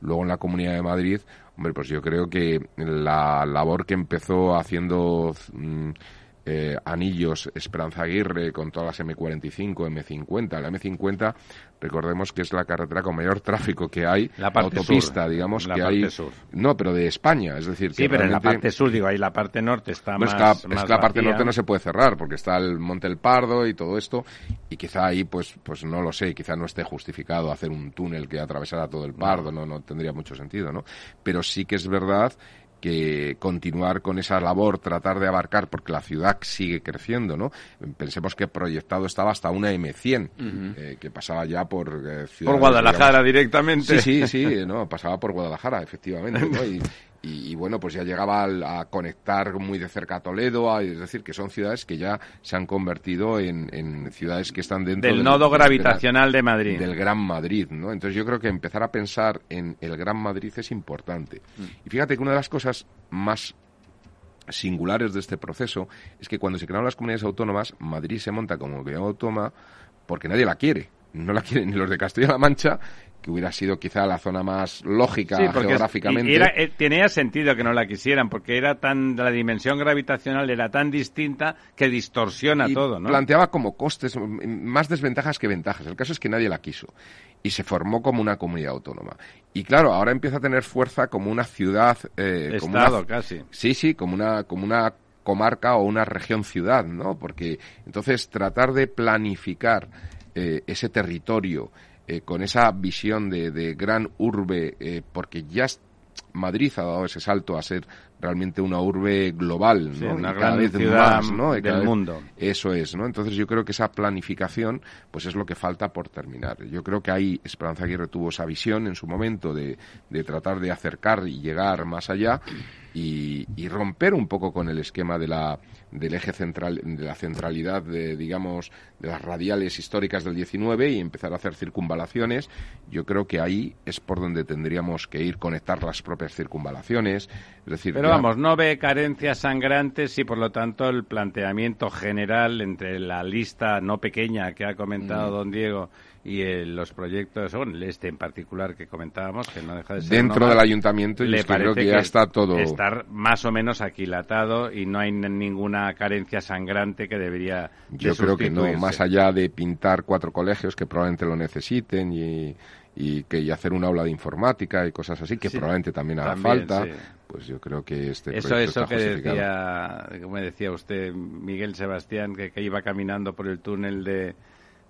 [SPEAKER 4] Luego en la Comunidad de Madrid, hombre, pues yo creo que la labor que empezó haciendo mm, eh, anillos Esperanza Aguirre con todas las M45, M50. La M50, recordemos que es la carretera con mayor tráfico que hay,
[SPEAKER 5] La parte
[SPEAKER 4] autopista,
[SPEAKER 5] sur,
[SPEAKER 4] digamos,
[SPEAKER 5] la
[SPEAKER 4] que
[SPEAKER 5] parte
[SPEAKER 4] hay.
[SPEAKER 5] sur.
[SPEAKER 4] No, pero de España, es decir,
[SPEAKER 5] Sí,
[SPEAKER 4] que
[SPEAKER 5] pero en la parte sur, digo, ahí la parte norte está
[SPEAKER 4] es
[SPEAKER 5] más,
[SPEAKER 4] que la,
[SPEAKER 5] más
[SPEAKER 4] es que la parte norte no se puede cerrar porque está el Monte El Pardo y todo esto y quizá ahí pues pues no lo sé, quizá no esté justificado hacer un túnel que atravesara todo el Pardo, no no tendría mucho sentido, ¿no? Pero sí que es verdad que continuar con esa labor, tratar de abarcar, porque la ciudad sigue creciendo, ¿no? Pensemos que proyectado estaba hasta una M100, eh, que pasaba ya por eh,
[SPEAKER 5] Por Guadalajara
[SPEAKER 4] digamos,
[SPEAKER 5] directamente.
[SPEAKER 4] Sí, sí, sí, no, pasaba por Guadalajara, efectivamente, ¿no? *laughs* Y, y, y, bueno, pues ya llegaba al- a conectar muy de cerca a Toledo, a- es decir, que son ciudades que ya se han convertido en, en ciudades que están dentro
[SPEAKER 5] Del
[SPEAKER 4] del-
[SPEAKER 5] nodo gravitacional de Madrid.
[SPEAKER 4] del Gran Madrid, ¿no? Entonces yo creo que empezar a pensar en el Gran Madrid es importante.
[SPEAKER 5] Mm.
[SPEAKER 4] Y fíjate que una de las cosas más singulares de este proceso es que cuando se crearon las comunidades autónomas, Madrid se monta como comunidad autónoma porque nadie la quiere. No la quieren ni los de Castilla-La Mancha, que hubiera sido quizá la zona más lógica
[SPEAKER 5] Sí,
[SPEAKER 4] geográficamente.
[SPEAKER 5] y era- eh, tenía sentido que no la quisieran, porque era tan la dimensión gravitacional era tan distinta que distorsiona
[SPEAKER 4] y
[SPEAKER 5] todo, ¿no?
[SPEAKER 4] planteaba como costes más desventajas que ventajas. El caso es que nadie la quiso y se formó como una comunidad autónoma. Y claro, ahora empieza a tener fuerza como una ciudad, eh, como una-
[SPEAKER 5] Estado, casi.
[SPEAKER 4] Sí, sí, como una, como una comarca o una región ciudad, ¿no? Porque entonces tratar de planificar eh, ese territorio eh, con esa visión de, de gran urbe, eh, porque ya Madrid ha dado ese salto a ser realmente una urbe global, ¿no?
[SPEAKER 5] Sí, una
[SPEAKER 4] cada
[SPEAKER 5] gran
[SPEAKER 4] vez
[SPEAKER 5] ciudad
[SPEAKER 4] más, ¿no?
[SPEAKER 5] Del
[SPEAKER 4] vez-
[SPEAKER 5] mundo.
[SPEAKER 4] Eso es, ¿no? Entonces yo creo que esa planificación, pues es lo que falta por terminar. Yo creo que ahí Esperanza Aguirre tuvo esa visión en su momento de, de tratar de acercar y llegar más allá y, y romper un poco con el esquema de la, del eje central, de la centralidad de, digamos, de las radiales históricas del 19 y empezar a hacer circunvalaciones. Yo creo que ahí es por donde tendríamos que ir, conectar las propias circunvalaciones. Es decir,
[SPEAKER 5] Pero
[SPEAKER 4] ya-
[SPEAKER 5] vamos, no ve carencias sangrantes y por lo tanto el planteamiento general entre la lista no pequeña que ha comentado
[SPEAKER 4] Mm.
[SPEAKER 5] don Diego y eh, los proyectos, bueno, este en particular que comentábamos, que no deja de ser
[SPEAKER 4] dentro del ayuntamiento, yo
[SPEAKER 5] le
[SPEAKER 4] es que creo que ya está todo.
[SPEAKER 5] Estar más o menos aquilatado y no hay n- carencia sangrante que debería. de
[SPEAKER 4] Yo creo que no, más allá de pintar cuatro colegios que probablemente lo necesiten y, y que y hacer un aula de informática y cosas así que
[SPEAKER 5] Sí,
[SPEAKER 4] probablemente también haga
[SPEAKER 5] también,
[SPEAKER 4] falta,
[SPEAKER 5] sí.
[SPEAKER 4] pues yo creo que este
[SPEAKER 5] Eso, eso
[SPEAKER 4] está
[SPEAKER 5] que decía, como decía usted, Miguel Sebastián, que, que iba caminando por el túnel de,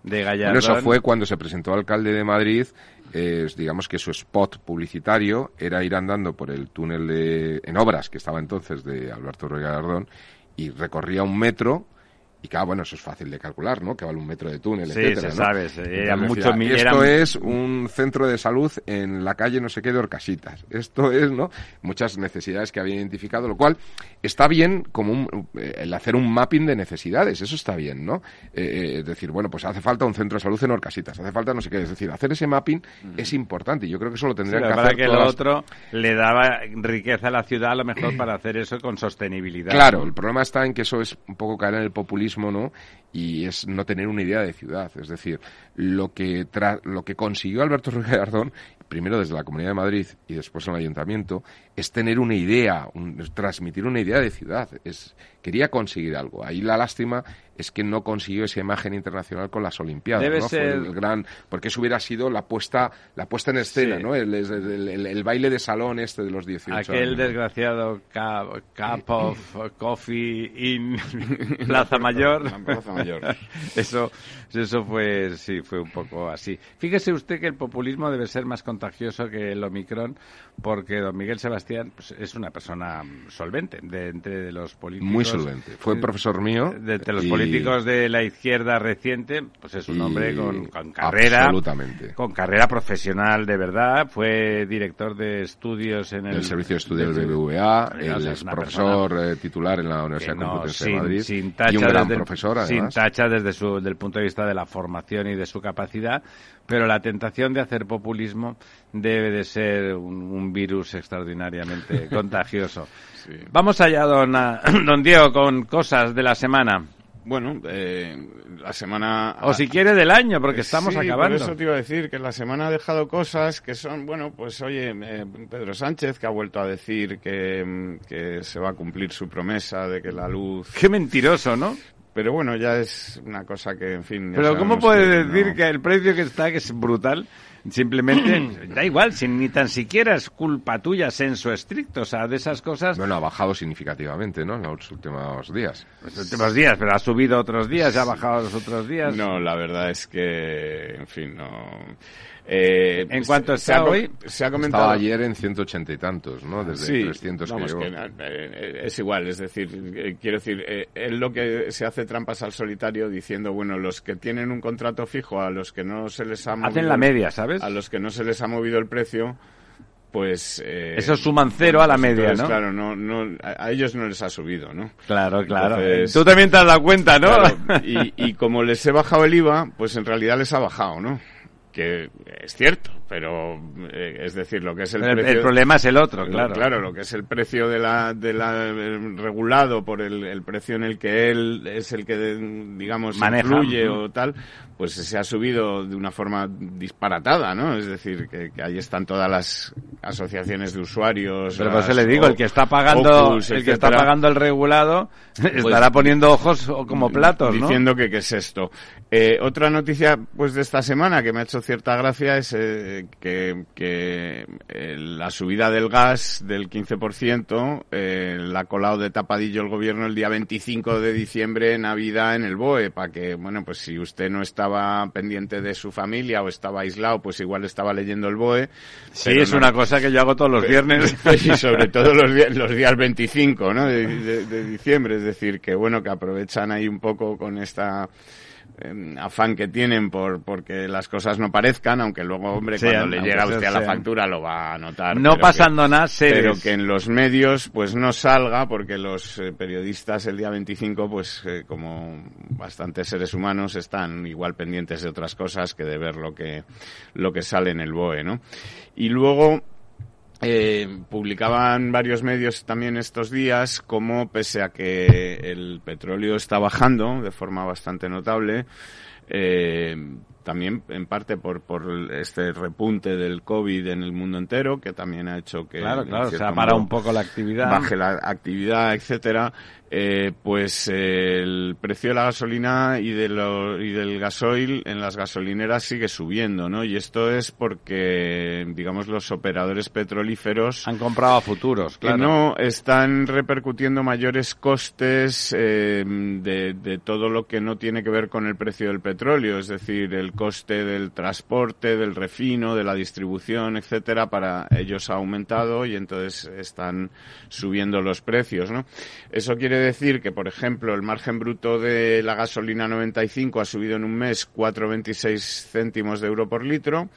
[SPEAKER 5] de Gallardón.
[SPEAKER 4] Bueno, eso fue cuando se presentó alcalde de Madrid, eh, digamos que su spot publicitario era ir andando por el túnel de, en obras que estaba entonces de Alberto Ruiz Gallardón y recorría un metro y claro, bueno, eso es fácil de calcular, ¿no? Que vale un metro de túnel,
[SPEAKER 5] Sí,
[SPEAKER 4] etcétera,
[SPEAKER 5] se
[SPEAKER 4] ¿no?
[SPEAKER 5] sabe, se- era
[SPEAKER 4] Entonces
[SPEAKER 5] mucho
[SPEAKER 4] decía,
[SPEAKER 5] mi-
[SPEAKER 4] Esto es un centro de salud en la calle no sé qué de Orcasitas. Esto es, ¿no? Muchas necesidades que había identificado, lo cual está bien como un- eh, el hacer un mapping de necesidades, eso está bien, ¿no? Eh, eh, es decir, bueno, pues hace falta un centro de salud en Orcasitas, hace falta no sé qué, es decir, hacer ese mapping es importante y yo creo que eso lo tendrían que hacer
[SPEAKER 5] que lo otro le daba riqueza a la ciudad a lo mejor para hacer eso con sostenibilidad.
[SPEAKER 4] Claro,
[SPEAKER 5] ¿no?
[SPEAKER 4] el problema está en que eso es un poco caer en el populismo, ¿no? Y es no tener una idea de ciudad. Es decir, lo que, tra- lo que consiguió Alberto Ruiz Gallardón, primero desde la Comunidad de Madrid y después en el Ayuntamiento, es tener una idea, un- transmitir una idea de ciudad. Es, quería conseguir algo. Ahí la lástima es que no consiguió esa imagen internacional con las Olimpiadas.
[SPEAKER 5] Debe
[SPEAKER 4] ¿no? Fue
[SPEAKER 5] ser-
[SPEAKER 4] el gran, porque eso hubiera sido la puesta, la puesta en escena,
[SPEAKER 5] Sí.
[SPEAKER 4] ¿no? El, el- el- el baile de salón este de los 18
[SPEAKER 5] Aquel
[SPEAKER 4] años.
[SPEAKER 5] desgraciado cup, cup of coffee in *laughs* Plaza Mayor.
[SPEAKER 3] Plaza Mayor. *laughs*
[SPEAKER 5] Eso, eso fue, sí, fue un poco así. Fíjese usted que el populismo debe ser más contagioso que el Omicron, porque don Miguel Sebastián pues, es una persona solvente de entre los políticos.
[SPEAKER 4] Muy solvente. Fue profesor mío.
[SPEAKER 5] De entre los
[SPEAKER 4] y-
[SPEAKER 5] políticos de la izquierda reciente, pues es un
[SPEAKER 4] y-
[SPEAKER 5] hombre con, con carrera.
[SPEAKER 4] Absolutamente.
[SPEAKER 5] Con carrera profesional de verdad. Fue director de estudios en el,
[SPEAKER 4] el servicio de estudios del BBVA, él
[SPEAKER 5] es
[SPEAKER 4] profesor eh, titular en la Universidad
[SPEAKER 5] no,
[SPEAKER 4] Complutense
[SPEAKER 5] sin,
[SPEAKER 4] de Madrid
[SPEAKER 5] sin tacha
[SPEAKER 4] y un gran
[SPEAKER 5] desde el-
[SPEAKER 4] profesor
[SPEAKER 5] sin tacha desde su del punto de vista de la formación y de su capacidad pero la tentación de hacer populismo debe de ser un, un virus extraordinariamente *laughs* contagioso
[SPEAKER 3] Sí.
[SPEAKER 5] vamos allá don, *coughs* don Diego con cosas de la semana
[SPEAKER 3] Bueno, eh, la semana...
[SPEAKER 5] o si quiere del año porque estamos
[SPEAKER 3] Sí,
[SPEAKER 5] acabando
[SPEAKER 3] Por eso te iba a decir que la semana ha dejado cosas que son, bueno, pues oye, eh, Pedro Sánchez que ha vuelto a decir que, mm, que se va a cumplir su promesa de que la luz.
[SPEAKER 5] qué mentiroso ¿no?
[SPEAKER 3] Pero bueno, ya es una cosa que, en fin. ya
[SPEAKER 5] pero cómo
[SPEAKER 3] sabemos
[SPEAKER 5] puede
[SPEAKER 3] que
[SPEAKER 5] decir
[SPEAKER 3] no-
[SPEAKER 5] que el precio que está que es brutal simplemente *clears throat* da igual si ni tan siquiera es culpa tuya senso estricto o sea de esas cosas
[SPEAKER 4] Bueno, ha bajado significativamente, ¿no? En los últimos días.
[SPEAKER 5] Los últimos días, pero ha subido otros días, ha bajado los otros días.
[SPEAKER 3] No, la verdad es que, en fin, no. Eh,
[SPEAKER 5] ¿En cuánto
[SPEAKER 3] se
[SPEAKER 5] está
[SPEAKER 3] ha
[SPEAKER 5] hoy?
[SPEAKER 3] Se ha comentado.
[SPEAKER 4] Estaba ayer en 180 y tantos, ¿no? Desde
[SPEAKER 3] Sí,
[SPEAKER 4] 300 que
[SPEAKER 3] vamos,
[SPEAKER 4] llegó.
[SPEAKER 3] que, eh, es igual, es decir, eh, quiero decir, eh, él lo que se hace trampas al solitario diciendo, bueno, los que tienen un contrato fijo, a los que no se les ha movido,
[SPEAKER 5] Hacen la media, ¿sabes?
[SPEAKER 3] a los que no se les ha movido el precio, pues... eh,
[SPEAKER 5] Eso suman cero a la
[SPEAKER 3] pues
[SPEAKER 5] media,
[SPEAKER 3] entonces,
[SPEAKER 5] ¿no?
[SPEAKER 3] Claro, no, no, a a ellos no les ha subido, ¿no?
[SPEAKER 5] Claro, claro.
[SPEAKER 3] Entonces-
[SPEAKER 5] Tú también te has dado cuenta, ¿no?
[SPEAKER 3] Claro, y, y como les he bajado el IVA, pues en realidad les ha bajado, ¿no? Que es cierto, pero eh, es decir, lo que es el
[SPEAKER 5] el,
[SPEAKER 3] precio...
[SPEAKER 5] el problema es el otro,
[SPEAKER 3] Lo-
[SPEAKER 5] claro.
[SPEAKER 3] Claro, lo que es el precio de la, de la eh, regulado por el, el precio en el que él es el que, digamos,
[SPEAKER 5] Maneja.
[SPEAKER 3] influye o tal, pues se ha subido de una forma disparatada, ¿no? Es decir, que, que ahí están todas las asociaciones de usuarios.
[SPEAKER 5] Pero por eso le digo,
[SPEAKER 3] O-
[SPEAKER 5] el que está pagando,
[SPEAKER 3] Opus,
[SPEAKER 5] el que está pagando el regulado, *laughs* estará poniendo ojos como platos, ¿no?
[SPEAKER 3] Diciendo que qué es esto. Eh, otra noticia pues de esta semana que me ha hecho cierta gracia es eh, que, que, eh, la subida del gas del 15% eh, la ha colado de tapadillo el gobierno el día 25 de diciembre, Navidad, en el BOE, para que, bueno, pues si usted no estaba pendiente de su familia o estaba aislado, pues igual estaba leyendo el BOE.
[SPEAKER 5] Sí, es
[SPEAKER 3] no-
[SPEAKER 5] una cosa que yo hago todos los viernes. *laughs*
[SPEAKER 3] y sobre todo los, *laughs* los días 25 ¿no? de, de- de diciembre, es decir, que bueno, que aprovechan ahí un poco con esta eh, afán que tienen por porque las cosas no parezcan, aunque luego, hombre, cuando le llega a usted a la factura lo va a notar.
[SPEAKER 5] no pasando
[SPEAKER 3] que-
[SPEAKER 5] nada, seres.
[SPEAKER 3] pero que en los medios pues no salga porque los eh, periodistas el día 25 pues eh, como bastantes seres humanos están igual pendientes de otras cosas que de ver lo que lo que sale en el BOE, ¿no? Y luego eh, publicaban varios medios también estos días como pese a que el petróleo está bajando de forma bastante notable eh, también en parte por, por este repunte del COVID en el mundo entero, que también ha hecho que
[SPEAKER 5] Claro, claro,
[SPEAKER 3] modo,
[SPEAKER 5] un poco la actividad.
[SPEAKER 3] baje la actividad, etcétera, eh, pues eh, el precio de la gasolina y, de lo- y del gasoil en las gasolineras sigue subiendo, ¿no? Y esto es porque, digamos, los operadores petrolíferos
[SPEAKER 5] Han comprado a futuros,
[SPEAKER 3] que
[SPEAKER 5] claro.
[SPEAKER 3] no están repercutiendo mayores costes eh, de, de todo lo que no tiene que ver con el precio del petróleo, es decir, el coste del transporte, del refino, de la distribución, etcétera, para ellos ha aumentado y entonces están subiendo los precios, ¿no? Eso quiere decir que, por ejemplo, el margen bruto de la gasolina 95 ha subido en un mes 4,26 céntimos de euro por litro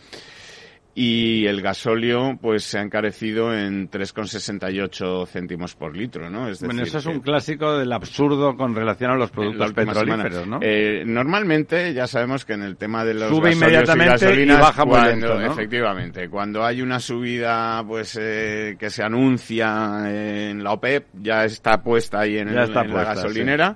[SPEAKER 3] y el gasóleo pues se ha encarecido en 3,68 céntimos por litro, ¿no? Es
[SPEAKER 5] Bueno,
[SPEAKER 3] decir,
[SPEAKER 5] eso es un clásico del absurdo con relación a los productos petrolíferos,
[SPEAKER 3] semana.
[SPEAKER 5] ¿no?
[SPEAKER 3] Eh, normalmente ya sabemos que en el tema de los
[SPEAKER 5] Sube inmediatamente y
[SPEAKER 3] gasolinas,
[SPEAKER 5] baja muy
[SPEAKER 3] cuando-
[SPEAKER 5] lento, ¿no?
[SPEAKER 3] Efectivamente, cuando hay una subida pues eh, que se anuncia en la OPEP, ya está puesta ahí en, el-
[SPEAKER 5] está
[SPEAKER 3] en
[SPEAKER 5] puesta,
[SPEAKER 3] la gasolinera.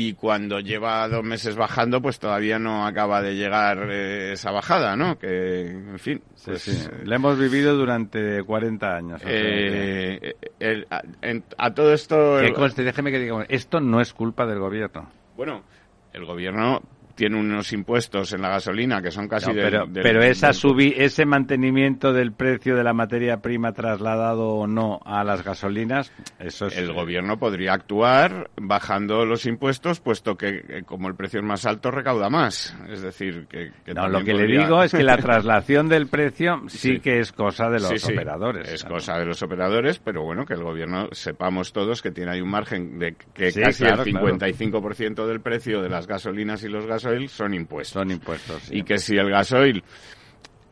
[SPEAKER 3] Y cuando lleva dos meses bajando, pues todavía no acaba de llegar eh, esa bajada, ¿no? Que, en fin, pues,
[SPEAKER 5] sí. Lo hemos vivido durante 40 años. que-
[SPEAKER 3] eh, el- a, en- a todo esto...
[SPEAKER 5] Que
[SPEAKER 3] el-
[SPEAKER 5] conste, déjeme que diga, esto no es culpa del gobierno.
[SPEAKER 3] Bueno, el gobierno tiene unos impuestos en la gasolina que son casi
[SPEAKER 5] No, pero,
[SPEAKER 3] del-
[SPEAKER 5] pero esa
[SPEAKER 3] del-
[SPEAKER 5] subi, ese mantenimiento del precio de la materia prima trasladado o no a las gasolinas, eso es
[SPEAKER 3] el gobierno podría actuar bajando los impuestos, puesto que eh, como el precio es más alto recauda más. Es decir, que, que
[SPEAKER 5] No, lo que le digo es que la *laughs* traslación del precio sí,
[SPEAKER 3] Sí.
[SPEAKER 5] que es cosa de los
[SPEAKER 3] Sí, sí,
[SPEAKER 5] operadores.
[SPEAKER 3] Es
[SPEAKER 5] claro.
[SPEAKER 3] cosa de los operadores, pero bueno, que el gobierno sepamos todos que tiene ahí un margen de que casi
[SPEAKER 5] claro,
[SPEAKER 3] el
[SPEAKER 5] claro.
[SPEAKER 3] 55% del precio de las gasolinas y los gasoil son impuestos.
[SPEAKER 5] Son impuestos. sí.
[SPEAKER 3] Y que si el gasoil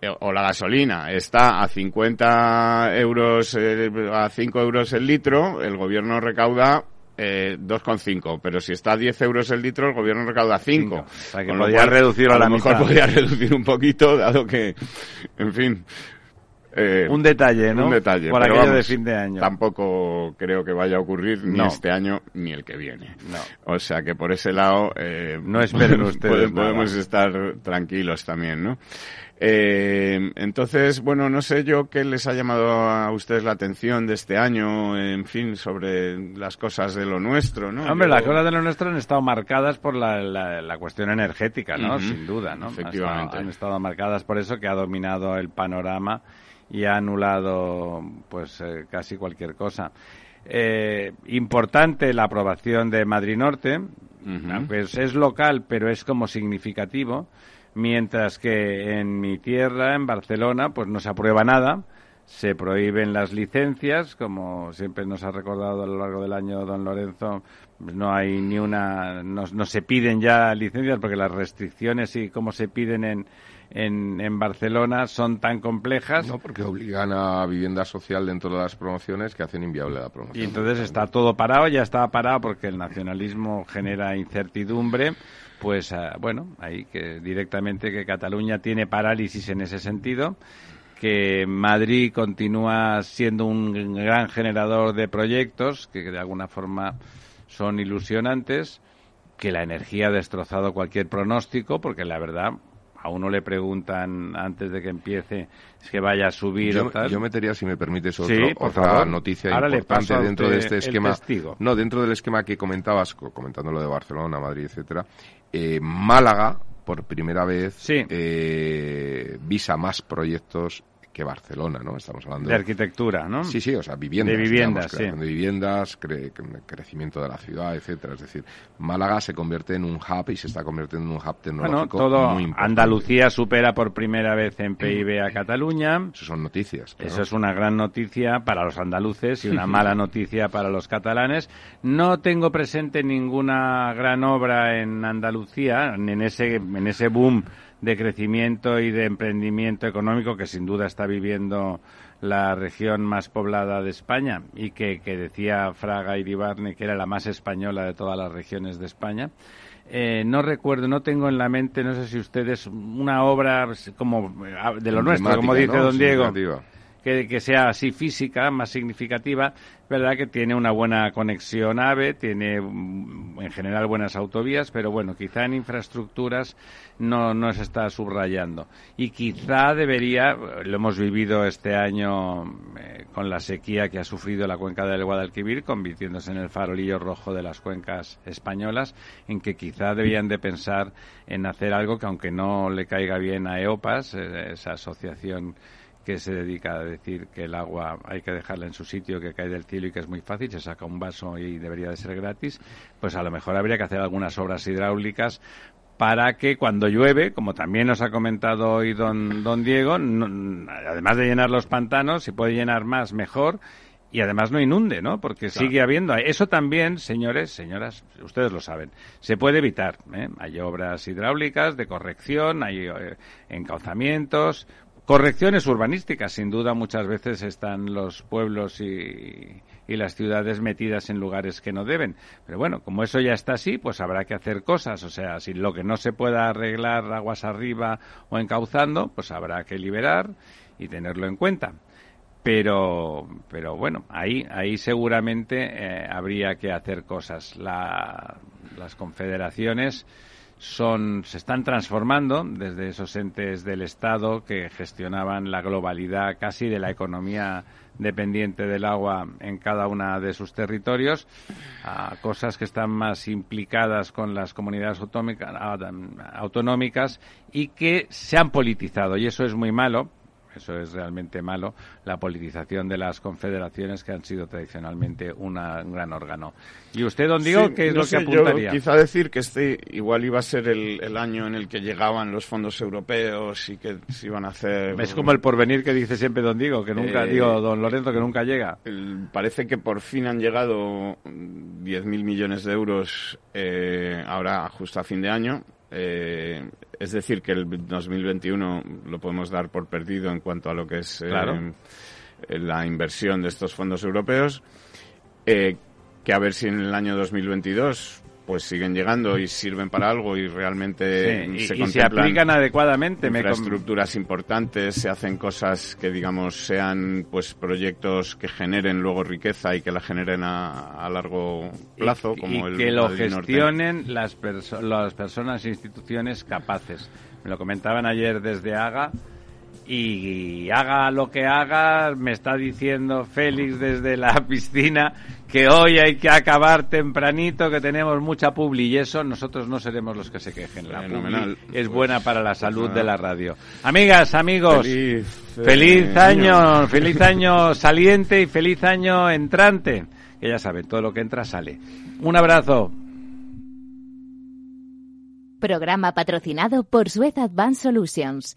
[SPEAKER 3] eh, o la gasolina está a 50 euros, eh, a 5 euros el litro, el gobierno recauda eh, 2,5. Pero si está a 10 euros el litro, el gobierno recauda 5.
[SPEAKER 5] Cinco. O sea, que podría
[SPEAKER 3] cual,
[SPEAKER 5] reducirlo a la
[SPEAKER 3] lo mejor
[SPEAKER 5] mitad.
[SPEAKER 3] podría *laughs* reducir un poquito, dado que, en fin. Eh,
[SPEAKER 5] Un detalle, ¿no?
[SPEAKER 3] Un detalle.
[SPEAKER 5] Por
[SPEAKER 3] pero
[SPEAKER 5] aquello
[SPEAKER 3] vamos,
[SPEAKER 5] de fin de año.
[SPEAKER 3] Tampoco creo que vaya a ocurrir ni este año ni el que viene.
[SPEAKER 5] No.
[SPEAKER 3] O sea que por ese lado eh,
[SPEAKER 5] No esperen *laughs* ustedes
[SPEAKER 3] podemos estar tranquilos también, ¿no? Eh, entonces, bueno, no sé yo qué les ha llamado a ustedes la atención de este año, en fin, sobre las cosas de lo nuestro, ¿no?
[SPEAKER 5] Hombre,
[SPEAKER 3] Yo-
[SPEAKER 5] las cosas de lo nuestro han estado marcadas por la, la- la cuestión energética, ¿no? Sin duda, ¿no? Han
[SPEAKER 3] Efectivamente.
[SPEAKER 5] estado- Han estado marcadas por eso que ha dominado el panorama y ha anulado, pues, eh, casi cualquier cosa. Eh, importante la aprobación de Madrid Norte,
[SPEAKER 3] Ujú.
[SPEAKER 5] aunque es, es local, pero es como significativo, mientras que en mi tierra, en Barcelona, pues no se aprueba nada. Se prohíben las licencias, como siempre nos ha recordado a lo largo del año don Lorenzo, pues no hay ni una, no, no se piden ya licencias porque las restricciones y cómo se piden en, en, en Barcelona son tan complejas.
[SPEAKER 4] No, porque obligan a vivienda social dentro de las promociones que hacen inviable la promoción.
[SPEAKER 5] Y entonces está todo parado, ya estaba parado porque el nacionalismo genera incertidumbre. Pues ah, bueno, ahí que directamente que Cataluña tiene parálisis en ese sentido, que Madrid continúa siendo un gran generador de proyectos que de alguna forma son ilusionantes, que la energía ha destrozado cualquier pronóstico, porque la verdad a uno le preguntan antes de que empiece es que vaya a subir
[SPEAKER 4] Yo,
[SPEAKER 5] o tal.
[SPEAKER 4] yo metería, si me permites, otro-
[SPEAKER 5] Sí,
[SPEAKER 4] otra
[SPEAKER 5] favor.
[SPEAKER 4] noticia
[SPEAKER 5] Ahora
[SPEAKER 4] importante dentro de este esquema.
[SPEAKER 5] testigo.
[SPEAKER 4] No, dentro del esquema que comentabas, co- comentando lo de Barcelona, Madrid, etcétera. eh, Málaga, por primera vez,
[SPEAKER 5] Sí.
[SPEAKER 4] eh, visa más proyectos que Barcelona, ¿no? Estamos hablando
[SPEAKER 5] de arquitectura, ¿no?
[SPEAKER 4] Sí, sí, o sea, viviendas.
[SPEAKER 5] De viviendas,
[SPEAKER 4] digamos,
[SPEAKER 5] sí.
[SPEAKER 4] de viviendas, cre- cre- crecimiento de la ciudad, etcétera. Es decir, Málaga se convierte en un hub y se está convirtiendo en un hub
[SPEAKER 5] Bueno,
[SPEAKER 4] tecnológico
[SPEAKER 5] todo
[SPEAKER 4] muy importante.
[SPEAKER 5] Andalucía supera por primera vez en PIB a Cataluña.
[SPEAKER 4] Eso son noticias. claro.
[SPEAKER 5] Eso es una gran noticia para los andaluces y una mala noticia para los catalanes. No tengo presente ninguna gran obra en Andalucía, en ese, en ese boom de crecimiento y de emprendimiento económico que sin duda está viviendo la región más poblada de España y que, que decía Fraga Iribarne que era la más española de todas las regiones de España. Eh, no recuerdo, no tengo en la mente, no sé si ustedes, una obra como eh, de lo nuestro, como dice don Diego. Que, sea así física, más significativa, verdad que tiene una buena conexión AVE, tiene mm, en general buenas autovías, pero bueno, quizá en infraestructuras no, no se está subrayando. Y quizá debería, lo hemos vivido este año eh, con la sequía que ha sufrido la cuenca del Guadalquivir, convirtiéndose en el farolillo rojo de las cuencas españolas, en que quizá debían de pensar en hacer algo que aunque no le caiga bien a EOPAS, eh, esa asociación que se dedica a decir que el agua hay que dejarla en su sitio, que cae del cielo y que es muy fácil, se saca un vaso y debería de ser gratis, pues a lo mejor habría que hacer algunas obras hidráulicas para que cuando llueve, como también nos ha comentado hoy don, don Diego, no- además de llenar los pantanos, si puede llenar más, mejor, y además no inunde, ¿no? Porque sigue habiendo. Eso también, señores, señoras, ustedes lo saben, se puede evitar. ¿eh? Hay obras hidráulicas de corrección, hay eh, encauzamientos, correcciones urbanísticas. Sin duda, muchas veces están los pueblos y, y las ciudades metidas en lugares que no deben. Pero bueno, como eso ya está así, pues habrá que hacer cosas. O sea, si lo que no se pueda arreglar aguas arriba o encauzando, pues habrá que liberar y tenerlo en cuenta pero pero bueno ahí ahí seguramente eh, habría que hacer cosas La- las confederaciones son se están transformando desde esos entes del Estado que gestionaban la globalidad casi de la economía dependiente del agua en cada una de sus territorios a cosas que están más implicadas con las comunidades autómica- autonómicas y que se han politizado. Y eso es muy malo eso es realmente malo, la politización de las confederaciones que han sido tradicionalmente una- un gran órgano. ¿Y usted, don Diego,
[SPEAKER 3] Sí,
[SPEAKER 5] qué es
[SPEAKER 3] no
[SPEAKER 5] lo que apuntaría?
[SPEAKER 3] Yo quizá decir que este igual iba a ser el, el año en el que llegaban los fondos europeos y que se iban a hacer...
[SPEAKER 5] Es como el porvenir que dice siempre don Diego, que nunca,
[SPEAKER 3] Eh,
[SPEAKER 5] digo, don Lorenzo, que nunca llega.
[SPEAKER 3] El- parece que por fin han llegado 10.000 millones de euros eh, ahora justo a fin de año. Eh, es decir, que el 2021 lo podemos dar por perdido en cuanto a lo que es eh,
[SPEAKER 5] Claro.
[SPEAKER 3] la inversión de estos fondos europeos. Eh, que a ver si en el año 2022 pues siguen llegando y sirven para algo y realmente
[SPEAKER 5] Sí, y-
[SPEAKER 3] se
[SPEAKER 5] y se aplican adecuadamente. Me
[SPEAKER 3] infraestructuras importantes, se hacen cosas que digamos sean pues proyectos que generen luego riqueza y que la generen a, a largo plazo,
[SPEAKER 5] y,
[SPEAKER 3] como el
[SPEAKER 5] que lo
[SPEAKER 3] Norte.
[SPEAKER 5] gestionen las, perso- las personas e instituciones capaces. Me lo comentaban ayer desde Haga y haga lo que haga, me está diciendo Félix desde la *laughs* piscina que hoy hay que acabar tempranito, que tenemos mucha publi y eso nosotros no seremos los que se quejen. La
[SPEAKER 3] Fenomenal.
[SPEAKER 5] publi es
[SPEAKER 3] Pues,
[SPEAKER 5] buena para la salud de la radio. Amigas, amigos,
[SPEAKER 3] Feliz, eh,
[SPEAKER 5] año,
[SPEAKER 3] año.
[SPEAKER 5] feliz año saliente y feliz año entrante. Que ya saben, todo lo que entra sale. Un abrazo.
[SPEAKER 7] Programa patrocinado por Suez Advanced Solutions,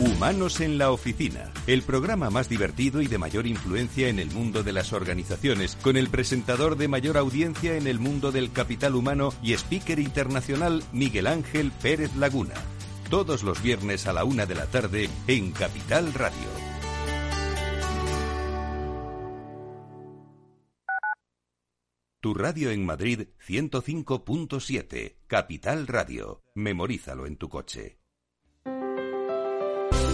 [SPEAKER 2] Humanos en la Oficina, el programa más divertido y de mayor influencia en el mundo de las organizaciones, con el presentador de mayor audiencia en el mundo del capital humano y speaker internacional Miguel Ángel Pérez Laguna. Todos los viernes a la una de la tarde en Capital Radio. Tu radio en Madrid 105.7, Capital Radio. Memorízalo en tu coche.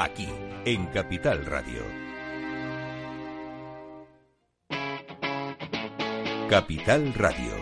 [SPEAKER 2] Aquí, en Capital Radio. Capital Radio.